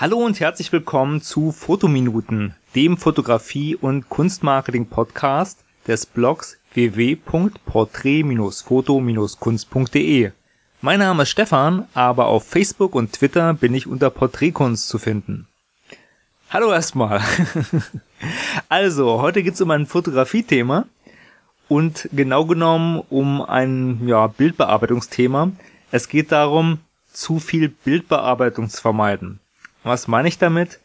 Hallo und herzlich willkommen zu Fotominuten, dem Fotografie- und Kunstmarketing-Podcast des Blogs www.porträt-foto-kunst.de. Mein Name ist Stefan, aber auf Facebook und Twitter bin ich unter Porträtkunst zu finden. Hallo erstmal. also, heute geht's um ein Fotografiethema und genau genommen um ein ja, Bildbearbeitungsthema. Es geht darum, zu viel Bildbearbeitung zu vermeiden. Was meine ich damit?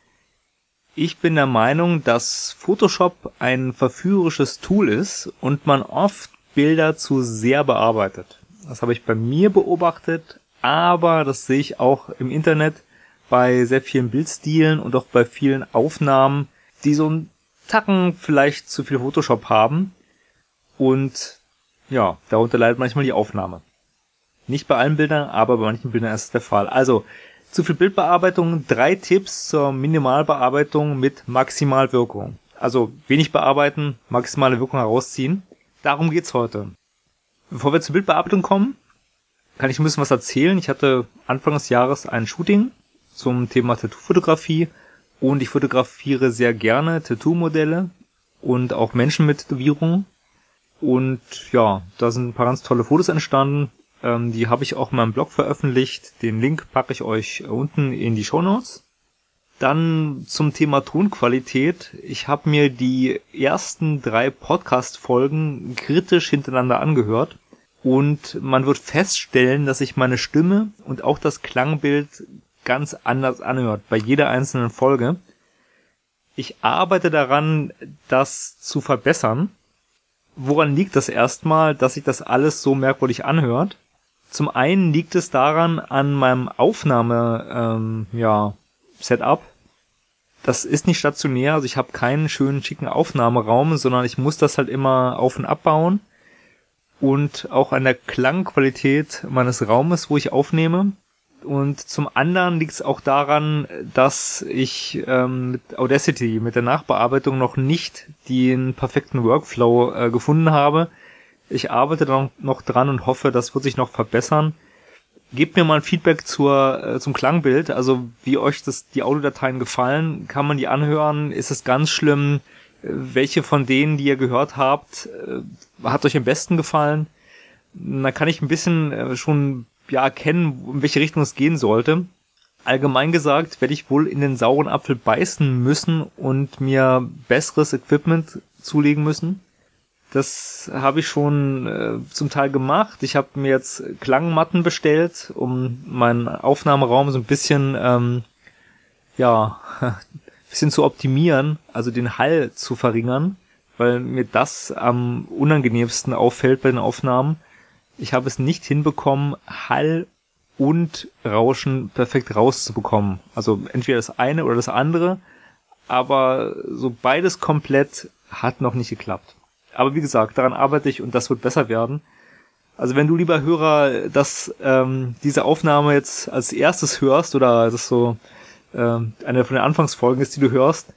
Ich bin der Meinung, dass Photoshop ein verführerisches Tool ist und man oft Bilder zu sehr bearbeitet. Das habe ich bei mir beobachtet, aber das sehe ich auch im Internet bei sehr vielen Bildstilen und auch bei vielen Aufnahmen, die so einen Tacken vielleicht zu viel Photoshop haben. Und ja, darunter leidet manchmal die Aufnahme. Nicht bei allen Bildern, aber bei manchen Bildern ist es der Fall. Also, zu viel Bildbearbeitung, drei Tipps zur Minimalbearbeitung mit Maximalwirkung. Also wenig bearbeiten, maximale Wirkung herausziehen. Darum geht's heute. Bevor wir zur Bildbearbeitung kommen, kann ich ein bisschen was erzählen. Ich hatte Anfang des Jahres ein Shooting zum Thema Tattoo-Fotografie und ich fotografiere sehr gerne Tattoo-Modelle und auch Menschen mit Tätowierungen. Und ja, da sind ein paar ganz tolle Fotos entstanden. Ähm, die habe ich auch in meinem Blog veröffentlicht. Den Link packe ich euch unten in die Show Notes. Dann zum Thema Tonqualität. Ich habe mir die ersten drei Podcast-Folgen kritisch hintereinander angehört und man wird feststellen, dass sich meine Stimme und auch das Klangbild ganz anders anhört bei jeder einzelnen Folge. Ich arbeite daran, das zu verbessern. Woran liegt das erstmal, dass sich das alles so merkwürdig anhört? Zum einen liegt es daran an meinem Aufnahme, ähm, ja, Setup. Das ist nicht stationär, also ich habe keinen schönen schicken Aufnahmeraum, sondern ich muss das halt immer auf und abbauen. Und auch an der Klangqualität meines Raumes, wo ich aufnehme. Und zum anderen liegt es auch daran, dass ich ähm, mit Audacity, mit der Nachbearbeitung noch nicht den perfekten Workflow äh, gefunden habe ich arbeite da noch dran und hoffe, das wird sich noch verbessern. Gebt mir mal ein Feedback zur, äh, zum Klangbild, also wie euch das, die Audiodateien gefallen. Kann man die anhören? Ist es ganz schlimm? Äh, welche von denen, die ihr gehört habt, äh, hat euch am besten gefallen? Da kann ich ein bisschen äh, schon ja erkennen, in welche Richtung es gehen sollte. Allgemein gesagt werde ich wohl in den sauren Apfel beißen müssen und mir besseres Equipment zulegen müssen. Das habe ich schon äh, zum Teil gemacht. Ich habe mir jetzt Klangmatten bestellt, um meinen Aufnahmeraum so ein bisschen, ähm, ja, bisschen zu optimieren, also den Hall zu verringern, weil mir das am unangenehmsten auffällt bei den Aufnahmen. Ich habe es nicht hinbekommen, Hall und Rauschen perfekt rauszubekommen. Also entweder das eine oder das andere, aber so beides komplett hat noch nicht geklappt. Aber wie gesagt, daran arbeite ich und das wird besser werden. Also wenn du, lieber Hörer, dass ähm, diese Aufnahme jetzt als erstes hörst oder das so ähm, eine von den Anfangsfolgen ist, die du hörst,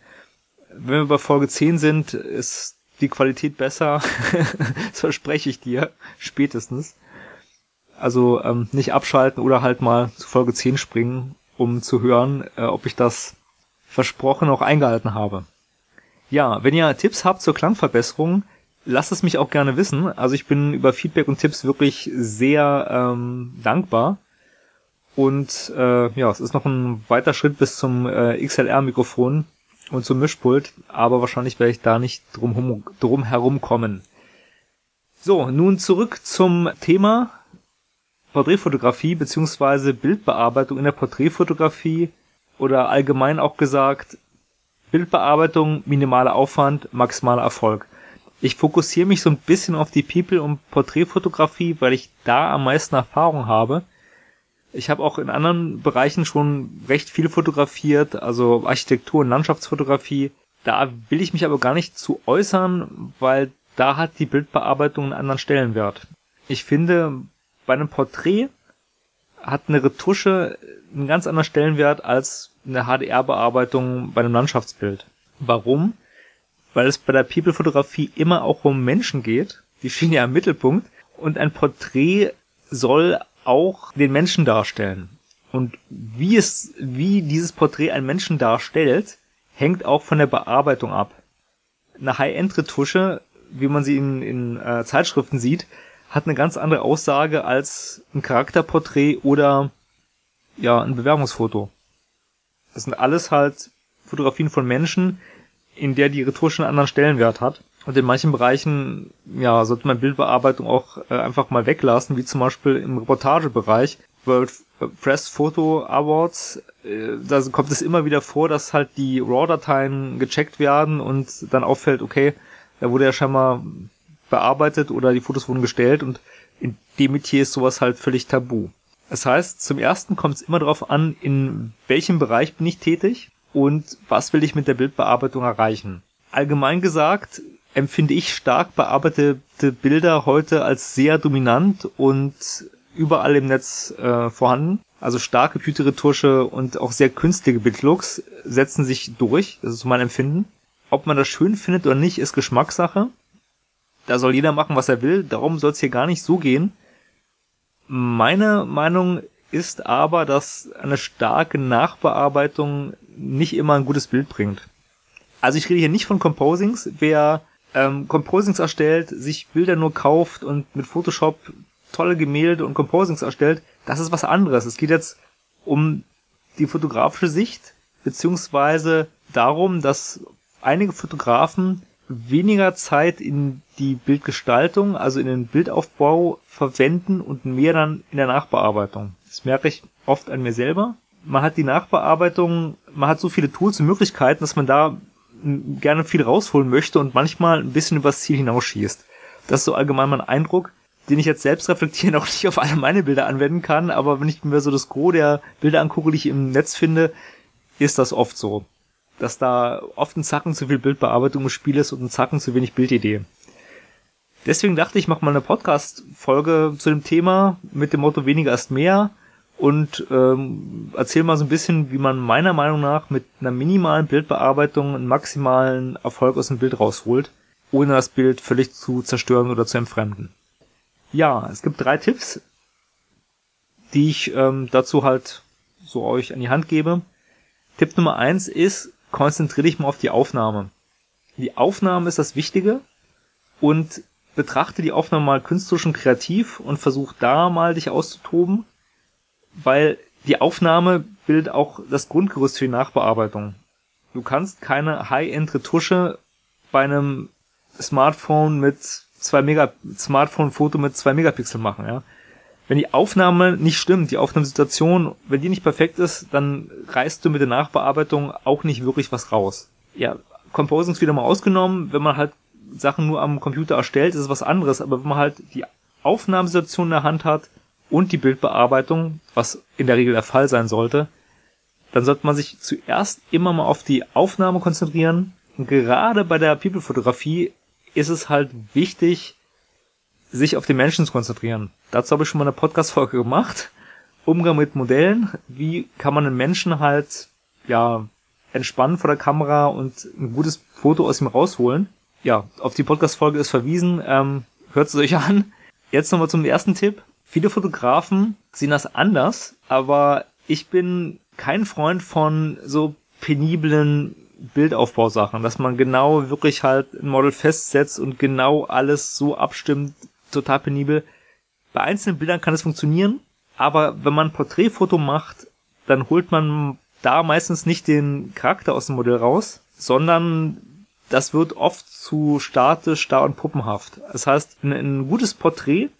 wenn wir bei Folge 10 sind, ist die Qualität besser. das verspreche ich dir, spätestens. Also ähm, nicht abschalten oder halt mal zu Folge 10 springen, um zu hören, äh, ob ich das versprochen auch eingehalten habe. Ja, wenn ihr Tipps habt zur Klangverbesserung, lasst es mich auch gerne wissen. Also ich bin über Feedback und Tipps wirklich sehr ähm, dankbar. Und äh, ja, es ist noch ein weiter Schritt bis zum äh, XLR-Mikrofon und zum Mischpult, aber wahrscheinlich werde ich da nicht drum, drum herum kommen. So, nun zurück zum Thema Porträtfotografie beziehungsweise Bildbearbeitung in der Porträtfotografie oder allgemein auch gesagt Bildbearbeitung, minimaler Aufwand, maximaler Erfolg ich fokussiere mich so ein bisschen auf die People- und Porträtfotografie, weil ich da am meisten Erfahrung habe. Ich habe auch in anderen Bereichen schon recht viel fotografiert, also Architektur und Landschaftsfotografie. Da will ich mich aber gar nicht zu äußern, weil da hat die Bildbearbeitung einen anderen Stellenwert. Ich finde, bei einem Porträt hat eine Retusche einen ganz anderen Stellenwert als eine HDR-Bearbeitung bei einem Landschaftsbild. Warum? Weil es bei der People-Fotografie immer auch um Menschen geht. Die stehen ja im Mittelpunkt. Und ein Porträt soll auch den Menschen darstellen. Und wie es, wie dieses Porträt einen Menschen darstellt, hängt auch von der Bearbeitung ab. Eine High-End-Retusche, wie man sie in, in äh, Zeitschriften sieht, hat eine ganz andere Aussage als ein Charakterporträt oder ja, ein Bewerbungsfoto. Das sind alles halt Fotografien von Menschen, in der die einen anderen Stellenwert hat. Und in manchen Bereichen, ja, sollte man Bildbearbeitung auch äh, einfach mal weglassen, wie zum Beispiel im Reportagebereich. World Press Photo Awards, äh, da kommt es immer wieder vor, dass halt die RAW-Dateien gecheckt werden und dann auffällt, okay, da wurde ja scheinbar bearbeitet oder die Fotos wurden gestellt und in dem Metier ist sowas halt völlig tabu. Das heißt, zum ersten kommt es immer darauf an, in welchem Bereich bin ich tätig und was will ich mit der Bildbearbeitung erreichen. Allgemein gesagt empfinde ich stark bearbeitete Bilder heute als sehr dominant und überall im Netz äh, vorhanden. Also starke Computerretusche und auch sehr künstliche Bildlooks setzen sich durch. Das ist mein Empfinden. Ob man das schön findet oder nicht, ist Geschmackssache. Da soll jeder machen, was er will. Darum soll es hier gar nicht so gehen. Meine Meinung ist aber, dass eine starke Nachbearbeitung nicht immer ein gutes Bild bringt. Also ich rede hier nicht von Composings. Wer ähm, Composings erstellt, sich Bilder nur kauft und mit Photoshop tolle Gemälde und Composings erstellt, das ist was anderes. Es geht jetzt um die fotografische Sicht, beziehungsweise darum, dass einige Fotografen weniger Zeit in die Bildgestaltung, also in den Bildaufbau verwenden und mehr dann in der Nachbearbeitung. Das merke ich oft an mir selber. Man hat die Nachbearbeitung, man hat so viele Tools und Möglichkeiten, dass man da gerne viel rausholen möchte und manchmal ein bisschen übers Ziel hinausschießt. Das ist so allgemein mein Eindruck, den ich jetzt selbst reflektieren auch nicht auf alle meine Bilder anwenden kann, aber wenn ich mir so das Gros der Bilder angucke, die ich im Netz finde, ist das oft so. Dass da oft ein Zacken zu viel Bildbearbeitung im Spiel ist und ein Zacken zu wenig Bildidee. Deswegen dachte ich, mache mal eine Podcast-Folge zu dem Thema mit dem Motto weniger ist mehr und ähm, erzähl mal so ein bisschen, wie man meiner Meinung nach mit einer minimalen Bildbearbeitung einen maximalen Erfolg aus dem Bild rausholt, ohne das Bild völlig zu zerstören oder zu entfremden. Ja, es gibt drei Tipps, die ich ähm, dazu halt so euch an die Hand gebe. Tipp Nummer eins ist, konzentriere dich mal auf die Aufnahme. Die Aufnahme ist das Wichtige und betrachte die Aufnahme mal künstlerisch und kreativ und versuch da mal dich auszutoben weil die Aufnahme bildet auch das Grundgerüst für die Nachbearbeitung. Du kannst keine High-End-Retusche bei einem Smartphone mit zwei Mega Smartphone-Foto mit zwei Megapixel machen, ja. Wenn die Aufnahme nicht stimmt, die Aufnahmesituation, wenn die nicht perfekt ist, dann reißt du mit der Nachbearbeitung auch nicht wirklich was raus. Ja, Composing ist wieder mal ausgenommen, wenn man halt Sachen nur am Computer erstellt, ist es was anderes, aber wenn man halt die Aufnahmesituation in der Hand hat, und die Bildbearbeitung, was in der Regel der Fall sein sollte, dann sollte man sich zuerst immer mal auf die Aufnahme konzentrieren. Und gerade bei der People-Fotografie ist es halt wichtig, sich auf den Menschen zu konzentrieren. Dazu habe ich schon mal eine Podcast-Folge gemacht. Umgang mit Modellen. Wie kann man einen Menschen halt, ja, entspannen vor der Kamera und ein gutes Foto aus ihm rausholen? Ja, auf die Podcast-Folge ist verwiesen. Ähm, hört es euch an. Jetzt nochmal zum ersten Tipp. Viele Fotografen sehen das anders, aber ich bin kein Freund von so peniblen Bildaufbausachen, dass man genau wirklich halt ein Model festsetzt und genau alles so abstimmt, total penibel. Bei einzelnen Bildern kann es funktionieren, aber wenn man ein Porträtfoto macht, dann holt man da meistens nicht den Charakter aus dem Modell raus, sondern das wird oft zu statisch, starr und puppenhaft. Das heißt, ein, ein gutes Porträt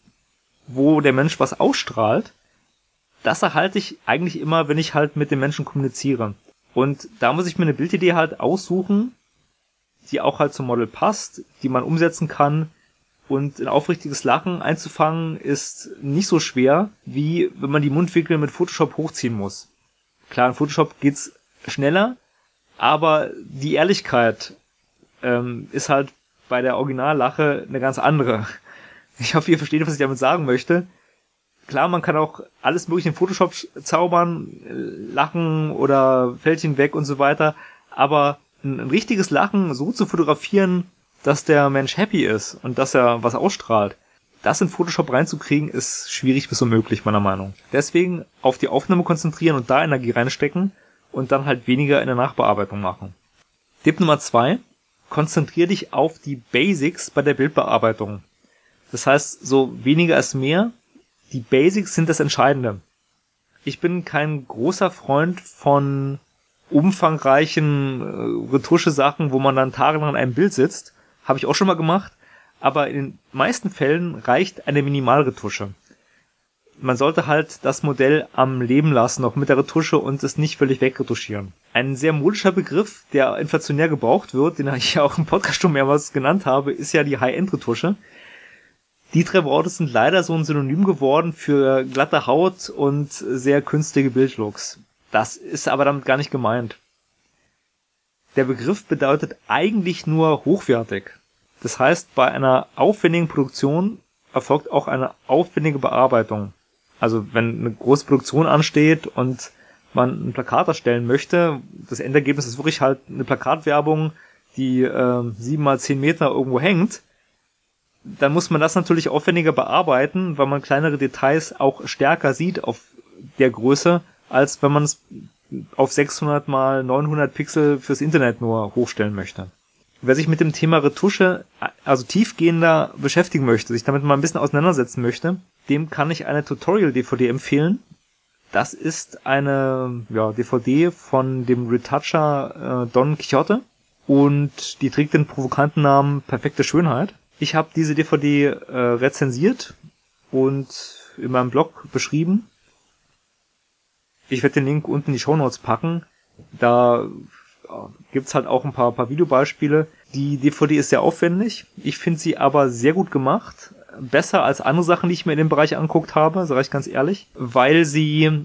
wo der Mensch was ausstrahlt, das erhalte ich eigentlich immer, wenn ich halt mit den Menschen kommuniziere. Und da muss ich mir eine Bildidee halt aussuchen, die auch halt zum Model passt, die man umsetzen kann. Und ein aufrichtiges Lachen einzufangen ist nicht so schwer, wie wenn man die Mundwinkel mit Photoshop hochziehen muss. Klar, in Photoshop geht's schneller, aber die Ehrlichkeit ähm, ist halt bei der Originallache eine ganz andere. Ich hoffe, ihr versteht, was ich damit sagen möchte. Klar, man kann auch alles mögliche in Photoshop zaubern, äh, lachen oder Fältchen weg und so weiter, aber ein, ein richtiges Lachen so zu fotografieren, dass der Mensch happy ist und dass er was ausstrahlt, das in Photoshop reinzukriegen, ist schwierig bis unmöglich, meiner Meinung. Deswegen auf die Aufnahme konzentrieren und da Energie reinstecken und dann halt weniger in der Nachbearbeitung machen. Tipp Nummer zwei, konzentrier dich auf die Basics bei der Bildbearbeitung. Das heißt, so weniger ist mehr. Die Basics sind das Entscheidende. Ich bin kein großer Freund von umfangreichen äh, Retusche-Sachen, wo man dann tagelang an einem Bild sitzt. Habe ich auch schon mal gemacht. Aber in den meisten Fällen reicht eine Minimalretusche. Man sollte halt das Modell am Leben lassen, auch mit der Retusche und es nicht völlig wegretuschieren. Ein sehr modischer Begriff, der inflationär gebraucht wird, den ich ja auch im Podcast schon mehrmals genannt habe, ist ja die High-End-Retusche. Die drei Worte sind leider so ein Synonym geworden für glatte Haut und sehr künstliche Bildlooks. Das ist aber damit gar nicht gemeint. Der Begriff bedeutet eigentlich nur hochwertig. Das heißt, bei einer aufwendigen Produktion erfolgt auch eine aufwendige Bearbeitung. Also wenn eine große Produktion ansteht und man ein Plakat erstellen möchte, das Endergebnis ist wirklich halt eine Plakatwerbung, die äh, sieben mal zehn Meter irgendwo hängt, dann muss man das natürlich aufwendiger bearbeiten, weil man kleinere Details auch stärker sieht auf der Größe, als wenn man es auf 600 mal 900 Pixel fürs Internet nur hochstellen möchte. Wer sich mit dem Thema Retusche also tiefgehender beschäftigen möchte, sich damit mal ein bisschen auseinandersetzen möchte, dem kann ich eine Tutorial-DVD empfehlen. Das ist eine ja, DVD von dem Retoucher äh, Don Quixote und die trägt den provokanten Namen Perfekte Schönheit. Ich habe diese DVD äh, rezensiert und in meinem Blog beschrieben. Ich werde den Link unten in die Show Notes packen. Da äh, gibt's halt auch ein paar, paar Videobeispiele. Die DVD ist sehr aufwendig. Ich finde sie aber sehr gut gemacht. Besser als andere Sachen, die ich mir in dem Bereich anguckt habe, sage ich ganz ehrlich, weil sie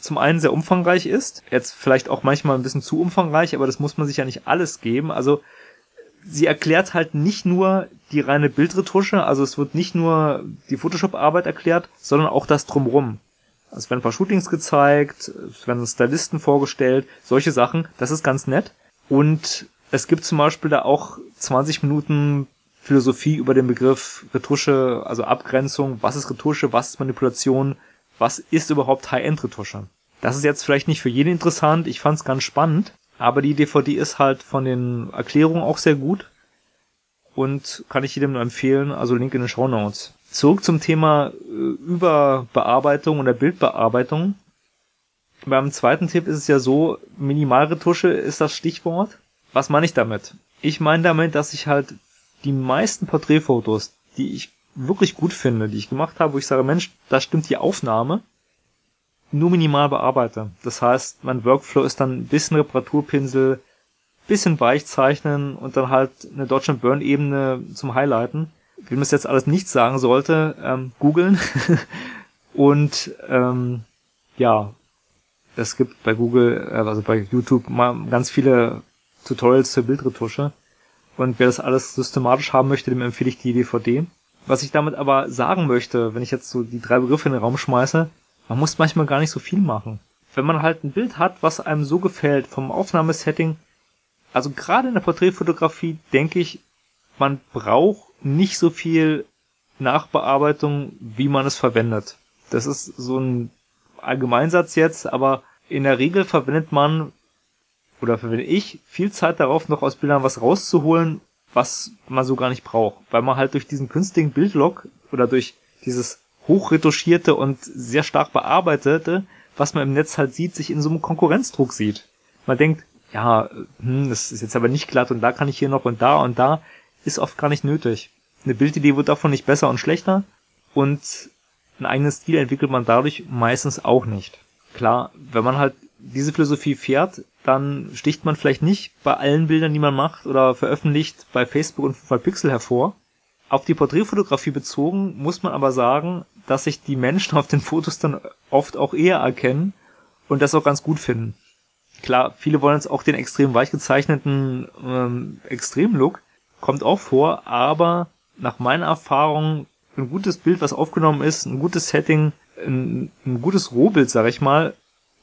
zum einen sehr umfangreich ist, jetzt vielleicht auch manchmal ein bisschen zu umfangreich, aber das muss man sich ja nicht alles geben. Also sie erklärt halt nicht nur die reine Bildretusche, also es wird nicht nur die Photoshop-Arbeit erklärt, sondern auch das drumrum. Also es werden ein paar Shootings gezeigt, es werden Stylisten vorgestellt, solche Sachen, das ist ganz nett. Und es gibt zum Beispiel da auch 20 Minuten Philosophie über den Begriff Retusche, also Abgrenzung, was ist Retusche, was ist Manipulation, was ist überhaupt High-End-Retusche. Das ist jetzt vielleicht nicht für jeden interessant, ich fand es ganz spannend, aber die DVD ist halt von den Erklärungen auch sehr gut und kann ich jedem nur empfehlen, also Link in den Show Notes. Zurück zum Thema äh, Überbearbeitung oder Bildbearbeitung. Beim zweiten Tipp ist es ja so, Minimalretusche ist das Stichwort. Was meine ich damit? Ich meine damit, dass ich halt die meisten Porträtfotos, die ich wirklich gut finde, die ich gemacht habe, wo ich sage, Mensch, da stimmt die Aufnahme, nur minimal bearbeite. Das heißt, mein Workflow ist dann ein bisschen Reparaturpinsel, bisschen weich zeichnen und dann halt eine Deutschland Burn Ebene zum Highlighten. Man es jetzt alles nicht sagen sollte, ähm, googeln. und ähm, ja, es gibt bei Google, äh, also bei YouTube mal ganz viele Tutorials zur Bildretusche. Und wer das alles systematisch haben möchte, dem empfehle ich die DVD. Was ich damit aber sagen möchte, wenn ich jetzt so die drei Begriffe in den Raum schmeiße, man muss manchmal gar nicht so viel machen. Wenn man halt ein Bild hat, was einem so gefällt vom Aufnahmesetting, also gerade in der Porträtfotografie denke ich, man braucht nicht so viel Nachbearbeitung, wie man es verwendet. Das ist so ein Allgemeinsatz jetzt, aber in der Regel verwendet man oder verwende ich viel Zeit darauf, noch aus Bildern was rauszuholen, was man so gar nicht braucht. Weil man halt durch diesen künstlichen Bildlock oder durch dieses hochretuschierte und sehr stark bearbeitete, was man im Netz halt sieht, sich in so einem Konkurrenzdruck sieht. Man denkt, ja, hm, das ist jetzt aber nicht glatt und da kann ich hier noch und da und da, ist oft gar nicht nötig. Eine Bildidee wird davon nicht besser und schlechter und einen eigenen Stil entwickelt man dadurch meistens auch nicht. Klar, wenn man halt diese Philosophie fährt, dann sticht man vielleicht nicht bei allen Bildern, die man macht oder veröffentlicht, bei Facebook und 5 Pixel hervor, auf die Porträtfotografie bezogen muss man aber sagen, dass sich die Menschen auf den Fotos dann oft auch eher erkennen und das auch ganz gut finden. Klar, viele wollen jetzt auch den extrem weich gezeichneten ähm, Extremlook, kommt auch vor, aber nach meiner Erfahrung ein gutes Bild, was aufgenommen ist, ein gutes Setting, ein, ein gutes Rohbild, sag ich mal,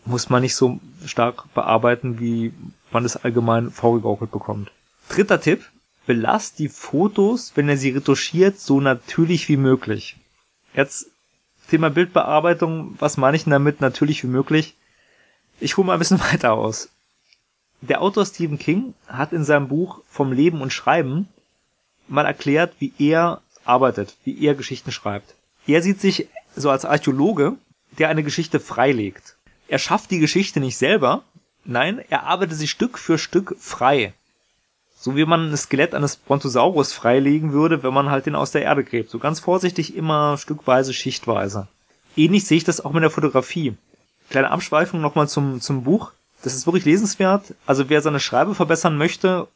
muss man nicht so stark bearbeiten, wie man es allgemein vorgegaukelt bekommt. Dritter Tipp, belasst die Fotos, wenn er sie retuschiert, so natürlich wie möglich. Jetzt Thema Bildbearbeitung, was meine ich denn damit natürlich wie möglich? Ich hole mal ein bisschen weiter aus. Der Autor Stephen King hat in seinem Buch Vom Leben und Schreiben mal erklärt, wie er arbeitet, wie er Geschichten schreibt. Er sieht sich so als Archäologe, der eine Geschichte freilegt. Er schafft die Geschichte nicht selber, nein, er arbeitet sie Stück für Stück frei. So wie man ein Skelett eines Brontosaurus freilegen würde, wenn man halt den aus der Erde gräbt. So ganz vorsichtig immer stückweise, schichtweise. Ähnlich sehe ich das auch mit der Fotografie. Kleine Abschweifung nochmal zum, zum Buch. Das ist wirklich lesenswert. Also wer seine Schreibe verbessern möchte,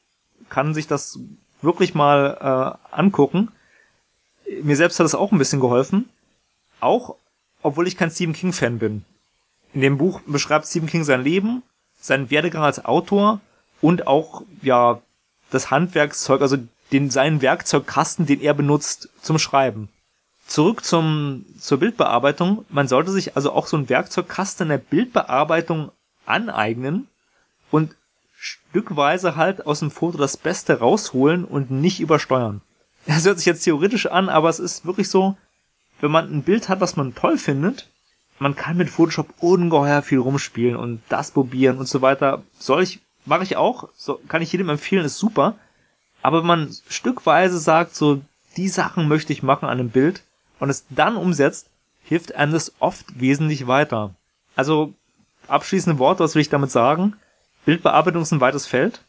kann sich das wirklich mal äh, angucken. Mir selbst hat es auch ein bisschen geholfen. Auch, obwohl ich kein Stephen King Fan bin. In dem Buch beschreibt Stephen King sein Leben, seinen Werdegang als Autor und auch, ja, das Handwerkszeug, also den, seinen Werkzeugkasten, den er benutzt zum Schreiben. Zurück zum, zur Bildbearbeitung. Man sollte sich also auch so ein Werkzeugkasten der Bildbearbeitung aneignen und stückweise halt aus dem Foto das Beste rausholen und nicht übersteuern. Das hört sich jetzt theoretisch an, aber es ist wirklich so, wenn man ein Bild hat, was man toll findet, man kann mit Photoshop ungeheuer viel rumspielen und das probieren und so weiter. Soll ich mache ich auch, so, kann ich jedem empfehlen, ist super. Aber wenn man stückweise sagt, so, die Sachen möchte ich machen an einem Bild und es dann umsetzt, hilft einem das oft wesentlich weiter. Also, abschließende Worte, was will ich damit sagen? Bildbearbeitung ist ein weites Feld.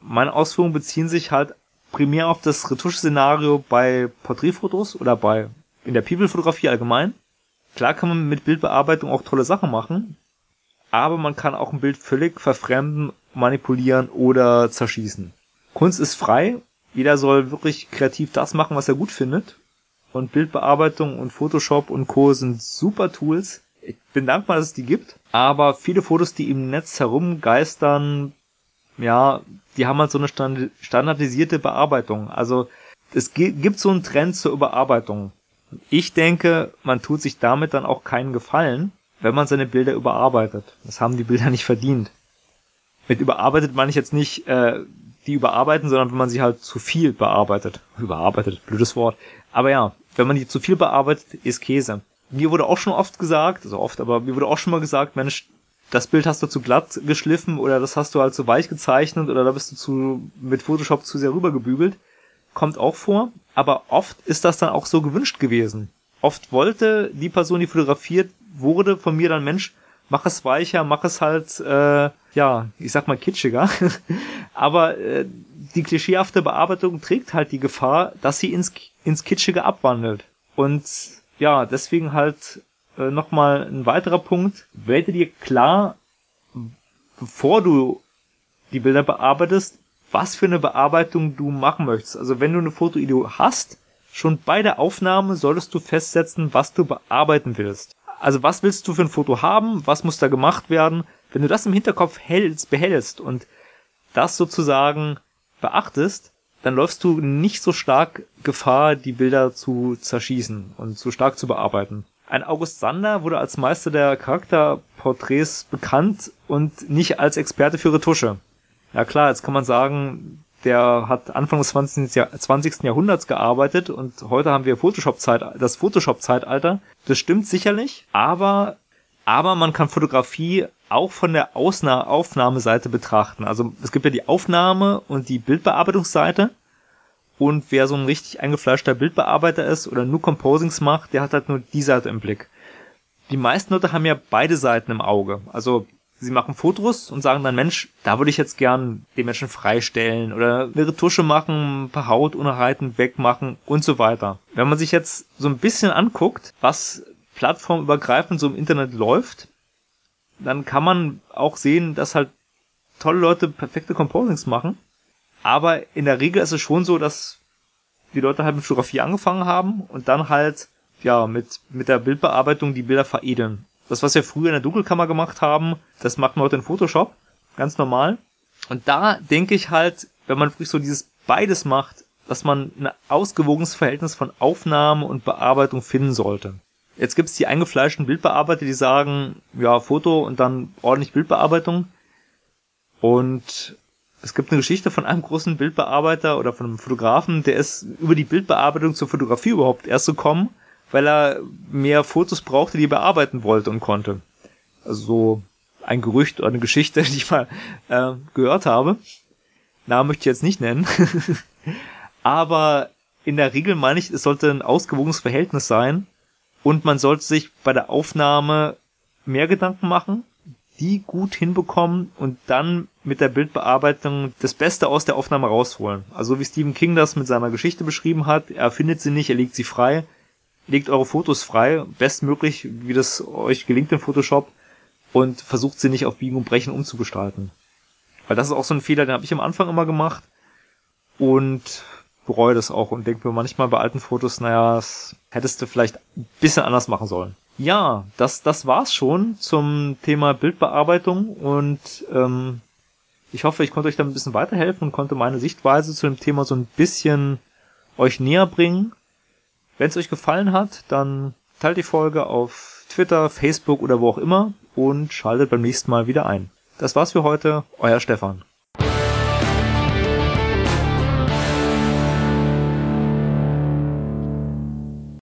Meine Ausführungen beziehen sich halt primär auf das Retuschszenario bei Porträtfotos oder bei in der People-Fotografie allgemein. Klar kann man mit Bildbearbeitung auch tolle Sachen machen, aber man kann auch ein Bild völlig verfremden manipulieren oder zerschießen. Kunst ist frei. Jeder soll wirklich kreativ das machen, was er gut findet. Und Bildbearbeitung und Photoshop und Co. sind super Tools. Ich bin dankbar, dass es die gibt. Aber viele Fotos, die im Netz herumgeistern, ja, die haben halt so eine standardisierte Bearbeitung. Also es gibt so einen Trend zur Überarbeitung. Ich denke, man tut sich damit dann auch keinen Gefallen, wenn man seine Bilder überarbeitet. Das haben die Bilder nicht verdient mit überarbeitet meine ich jetzt nicht äh, die überarbeiten, sondern wenn man sie halt zu viel bearbeitet. Überarbeitet, blödes Wort. Aber ja, wenn man die zu viel bearbeitet, ist Käse. Mir wurde auch schon oft gesagt, also oft, aber mir wurde auch schon mal gesagt, Mensch, das Bild hast du zu glatt geschliffen oder das hast du halt zu weich gezeichnet oder da bist du zu mit Photoshop zu sehr rübergebügelt. Kommt auch vor, aber oft ist das dann auch so gewünscht gewesen. Oft wollte die Person, die fotografiert wurde, von mir dann Mensch, mach es weicher, mach es halt, äh, ja, ich sag mal kitschiger. Aber äh, die klischeehafte Bearbeitung trägt halt die Gefahr, dass sie ins, ins Kitschige abwandelt. Und ja, deswegen halt äh, nochmal ein weiterer Punkt. Werde dir klar, bevor du die Bilder bearbeitest, was für eine Bearbeitung du machen möchtest. Also wenn du eine Fotoidee hast, schon bei der Aufnahme solltest du festsetzen, was du bearbeiten willst also was willst du für ein Foto haben, was muss da gemacht werden? Wenn du das im Hinterkopf hältst, behältst und das sozusagen beachtest, dann läufst du nicht so stark Gefahr, die Bilder zu zerschießen und zu stark zu bearbeiten. Ein August Sander wurde als Meister der Charakterporträts bekannt und nicht als Experte für Retusche. Ja klar, jetzt kann man sagen, der hat Anfang des 20. Jahr 20. Jahrhunderts gearbeitet und heute haben wir Photoshop-Zeit, das Photoshop-Zeitalter. Das stimmt sicherlich, aber, aber man kann Fotografie auch von der Ausna Aufnahmeseite betrachten. Also es gibt ja die Aufnahme und die Bildbearbeitungsseite. Und wer so ein richtig eingefleischter Bildbearbeiter ist oder nur Composings macht, der hat halt nur die Seite im Blick. Die meisten Leute haben ja beide Seiten im Auge. Also sie machen Fotos und sagen dann, Mensch, da würde ich jetzt gern den Menschen freistellen oder eine Retusche machen, ein paar Hautunreinheiten wegmachen und so weiter. Wenn man sich jetzt so ein bisschen anguckt, was plattformübergreifend so im Internet läuft, dann kann man auch sehen, dass halt tolle Leute perfekte Composings machen. Aber in der Regel ist es schon so, dass die Leute halt mit Fotografie angefangen haben und dann halt, ja, mit, mit der Bildbearbeitung die Bilder veredeln. Das, was wir früher in der Dunkelkammer gemacht haben, das macht man heute in Photoshop. Ganz normal. Und da denke ich halt, wenn man wirklich so dieses beides macht, dass man ein ausgewogenes Verhältnis von Aufnahme und Bearbeitung finden sollte. Jetzt gibt's die eingefleischten Bildbearbeiter, die sagen, ja, Foto und dann ordentlich Bildbearbeitung. Und Es gibt eine Geschichte von einem großen Bildbearbeiter oder von einem Fotografen, der ist über die Bildbearbeitung zur Fotografie überhaupt erst gekommen, weil er mehr Fotos brauchte, die er bearbeiten wollte und konnte. Also so ein Gerücht oder eine Geschichte, die ich mal äh, gehört habe. Namen möchte ich jetzt nicht nennen. Aber in der Regel meine ich, es sollte ein ausgewogenes Verhältnis sein und man sollte sich bei der Aufnahme mehr Gedanken machen, die gut hinbekommen und dann mit der Bildbearbeitung das Beste aus der Aufnahme rausholen. Also wie Stephen King das mit seiner Geschichte beschrieben hat, er findet sie nicht, er legt sie frei, legt eure Fotos frei, bestmöglich, wie das euch gelingt in Photoshop und versucht sie nicht auf Biegen und Brechen umzugestalten. Weil das ist auch so ein Fehler, den habe ich am Anfang immer gemacht und bereue das auch und denke mir manchmal bei alten Fotos, naja, das hättest du vielleicht ein bisschen anders machen sollen. Ja, das, das war's schon zum Thema Bildbearbeitung und ähm, ich hoffe, ich konnte euch da ein bisschen weiterhelfen und konnte meine Sichtweise zu dem Thema so ein bisschen euch näher bringen. Wenn es euch gefallen hat, dann teilt die Folge auf Twitter, Facebook oder wo auch immer und schaltet beim nächsten Mal wieder ein. Das war's für heute, euer Stefan.